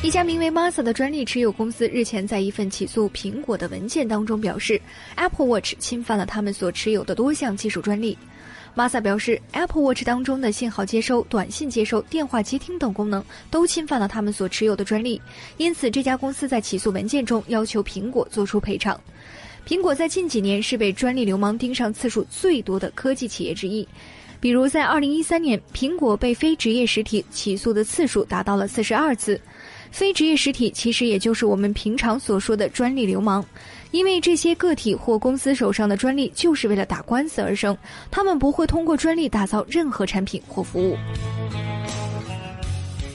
一家名为 Masa 的专利持有公司日前在一份起诉苹果的文件当中表示，Apple Watch 侵犯了他们所持有的多项技术专利。Masa 表示，Apple Watch 当中的信号接收、短信接收、电话接听等功能都侵犯了他们所持有的专利，因此这家公司在起诉文件中要求苹果做出赔偿。苹果在近几年是被专利流氓盯上次数最多的科技企业之一。比如，在二零一三年，苹果被非职业实体起诉的次数达到了四十二次。非职业实体其实也就是我们平常所说的专利流氓，因为这些个体或公司手上的专利就是为了打官司而生，他们不会通过专利打造任何产品或服务。